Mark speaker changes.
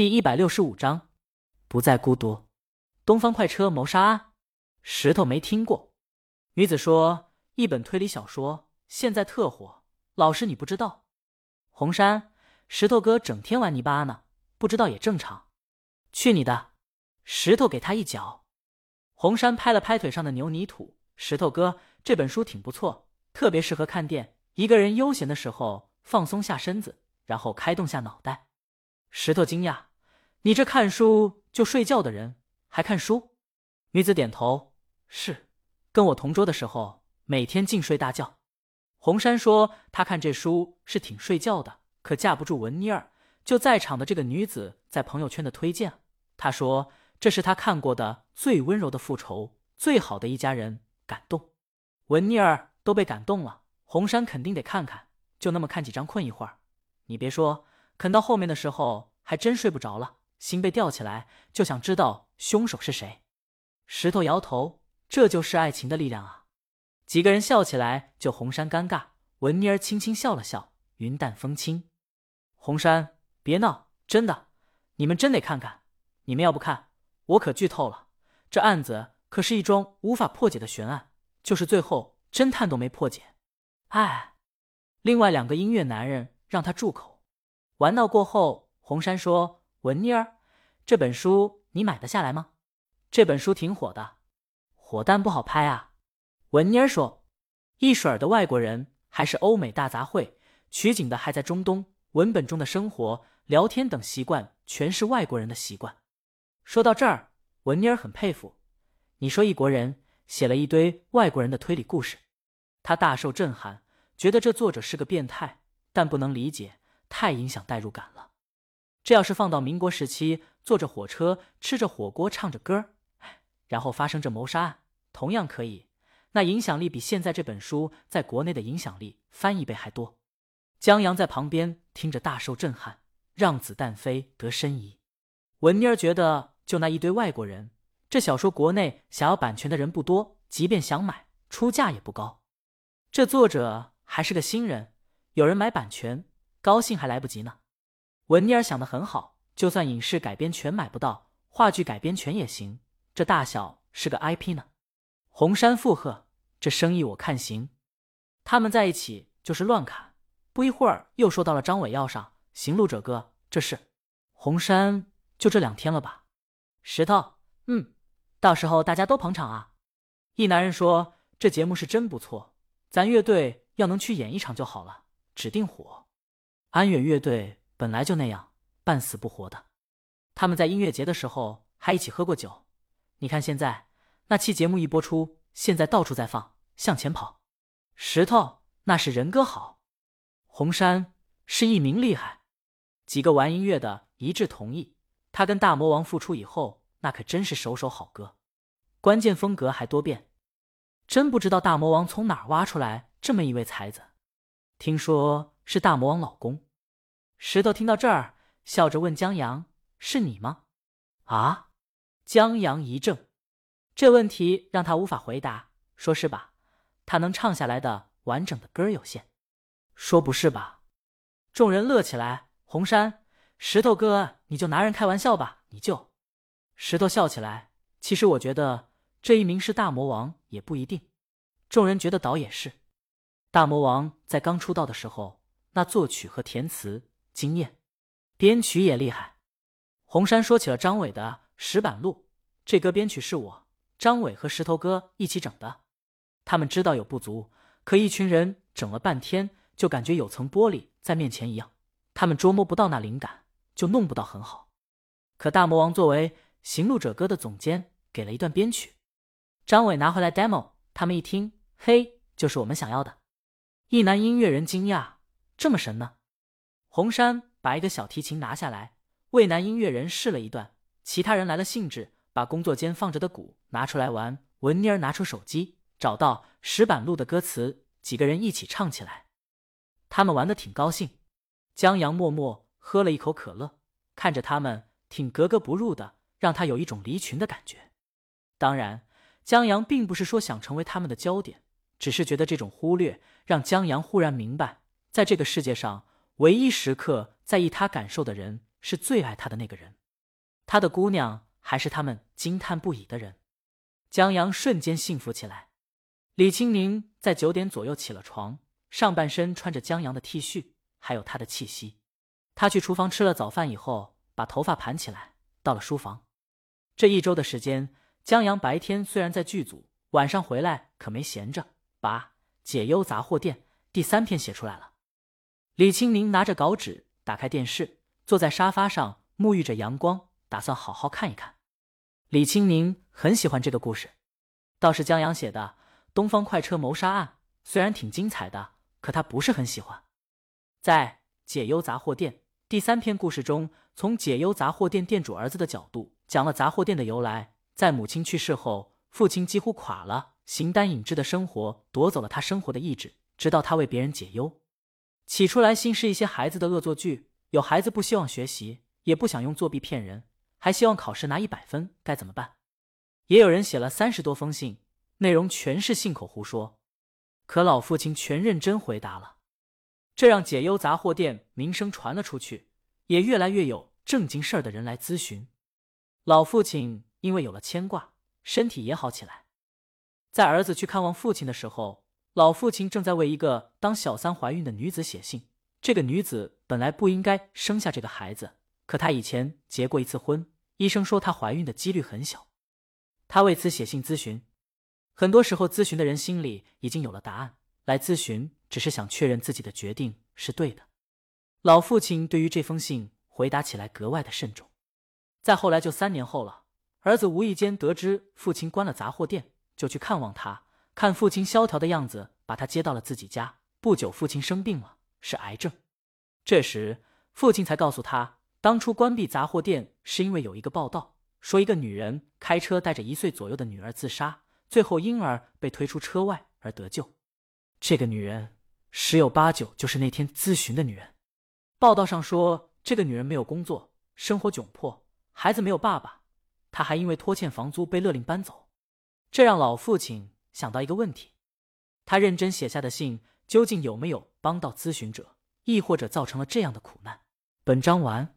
Speaker 1: 第一百六十五章，不再孤独。东方快车谋杀案，石头没听过。女子说，一本推理小说现在特火，老师你不知道？红山，石头哥整天玩泥巴呢，不知道也正常。去你的！石头给他一脚。红山拍了拍腿上的牛泥土。石头哥，这本书挺不错，特别适合看店，一个人悠闲的时候放松下身子，然后开动下脑袋。石头惊讶：“你这看书就睡觉的人，还看书？”女子点头：“是，跟我同桌的时候，每天净睡大觉。”红山说：“他看这书是挺睡觉的，可架不住文妮儿，就在场的这个女子在朋友圈的推荐。他说这是他看过的最温柔的复仇，最好的一家人，感动。文妮儿都被感动了，红山肯定得看看。就那么看几章，困一会儿。你别说。”啃到后面的时候，还真睡不着了，心被吊起来，就想知道凶手是谁。石头摇头，这就是爱情的力量啊！几个人笑起来，就红山尴尬。文妮儿轻轻笑了笑，云淡风轻。红山，别闹，真的，你们真得看看。你们要不看，我可剧透了。这案子可是一桩无法破解的悬案，就是最后侦探都没破解。哎，另外两个音乐男人让他住口。玩闹过后，红山说：“文妮儿，这本书你买得下来吗？这本书挺火的，火但不好拍啊。”文妮儿说：“一水儿的外国人还是欧美大杂烩，取景的还在中东，文本中的生活、聊天等习惯全是外国人的习惯。”说到这儿，文妮儿很佩服。你说一国人写了一堆外国人的推理故事，他大受震撼，觉得这作者是个变态，但不能理解。太影响代入感了。这要是放到民国时期，坐着火车，吃着火锅，唱着歌，然后发生这谋杀案，同样可以。那影响力比现在这本书在国内的影响力翻一倍还多。江阳在旁边听着大受震撼，让子弹飞得深疑。文妮儿觉得，就那一堆外国人，这小说国内想要版权的人不多，即便想买，出价也不高。这作者还是个新人，有人买版权。高兴还来不及呢，文妮儿想的很好，就算影视改编权买不到，话剧改编权也行。这大小是个 IP 呢。红山附和：“这生意我看行。”他们在一起就是乱砍。不一会儿又说到了张伟要上，行路者哥，这是红山就这两天了吧？石头，嗯，到时候大家都捧场啊。一男人说：“这节目是真不错，咱乐队要能去演一场就好了，指定火。”安远乐队本来就那样半死不活的，他们在音乐节的时候还一起喝过酒。你看现在那期节目一播出，现在到处在放《向前跑》。石头那是人歌好，红山是艺名厉害。几个玩音乐的一致同意，他跟大魔王复出以后，那可真是首首好歌，关键风格还多变。真不知道大魔王从哪儿挖出来这么一位才子。听说。是大魔王老公，石头听到这儿，笑着问江阳：“是你吗？”啊！江阳一怔，这问题让他无法回答。说是吧？他能唱下来的完整的歌有限。说不是吧？众人乐起来。红山，石头哥，你就拿人开玩笑吧，你就……石头笑起来。其实我觉得这一名是大魔王也不一定。众人觉得倒也是。大魔王在刚出道的时候。那作曲和填词惊艳，编曲也厉害。红山说起了张伟的《石板路》，这歌编曲是我、张伟和石头哥一起整的。他们知道有不足，可一群人整了半天，就感觉有层玻璃在面前一样，他们捉摸不到那灵感，就弄不到很好。可大魔王作为《行路者歌》的总监，给了一段编曲。张伟拿回来 demo，他们一听，嘿，就是我们想要的。一男音乐人惊讶。这么神呢？红山把一个小提琴拿下来，为男音乐人试了一段。其他人来了兴致，把工作间放着的鼓拿出来玩。文妮儿拿出手机，找到石板路的歌词，几个人一起唱起来。他们玩的挺高兴。江阳默默喝了一口可乐，看着他们挺格格不入的，让他有一种离群的感觉。当然，江阳并不是说想成为他们的焦点，只是觉得这种忽略让江阳忽然明白。在这个世界上，唯一时刻在意他感受的人，是最爱他的那个人，他的姑娘还是他们惊叹不已的人。江阳瞬间幸福起来。李青宁在九点左右起了床，上半身穿着江阳的 T 恤，还有他的气息。他去厨房吃了早饭以后，把头发盘起来，到了书房。这一周的时间，江阳白天虽然在剧组，晚上回来可没闲着，把《解忧杂货店》第三篇写出来了。李青宁拿着稿纸，打开电视，坐在沙发上，沐浴着阳光，打算好好看一看。李青宁很喜欢这个故事，倒是江阳写的《东方快车谋杀案》，虽然挺精彩的，可他不是很喜欢。在《解忧杂货店》。第三篇故事中，从解忧杂货店店主儿子的角度讲了杂货店的由来。在母亲去世后，父亲几乎垮了，形单影只的生活夺走了他生活的意志，直到他为别人解忧。起初来信是一些孩子的恶作剧，有孩子不希望学习，也不想用作弊骗人，还希望考试拿一百分，该怎么办？也有人写了三十多封信，内容全是信口胡说，可老父亲全认真回答了。这让解忧杂货店名声传了出去，也越来越有正经事儿的人来咨询。老父亲因为有了牵挂，身体也好起来。在儿子去看望父亲的时候，老父亲正在为一个当小三怀孕的女子写信。这个女子本来不应该生下这个孩子，可她以前结过一次婚，医生说她怀孕的几率很小。他为此写信咨询。很多时候，咨询的人心里已经有了答案，来咨询。只是想确认自己的决定是对的。老父亲对于这封信回答起来格外的慎重。再后来就三年后了，儿子无意间得知父亲关了杂货店，就去看望他。看父亲萧条的样子，把他接到了自己家。不久，父亲生病了，是癌症。这时，父亲才告诉他，当初关闭杂货店是因为有一个报道说一个女人开车带着一岁左右的女儿自杀，最后婴儿被推出车外而得救。这个女人。十有八九就是那天咨询的女人。报道上说，这个女人没有工作，生活窘迫，孩子没有爸爸，她还因为拖欠房租被勒令搬走。这让老父亲想到一个问题：他认真写下的信究竟有没有帮到咨询者，亦或者造成了这样的苦难？本章完。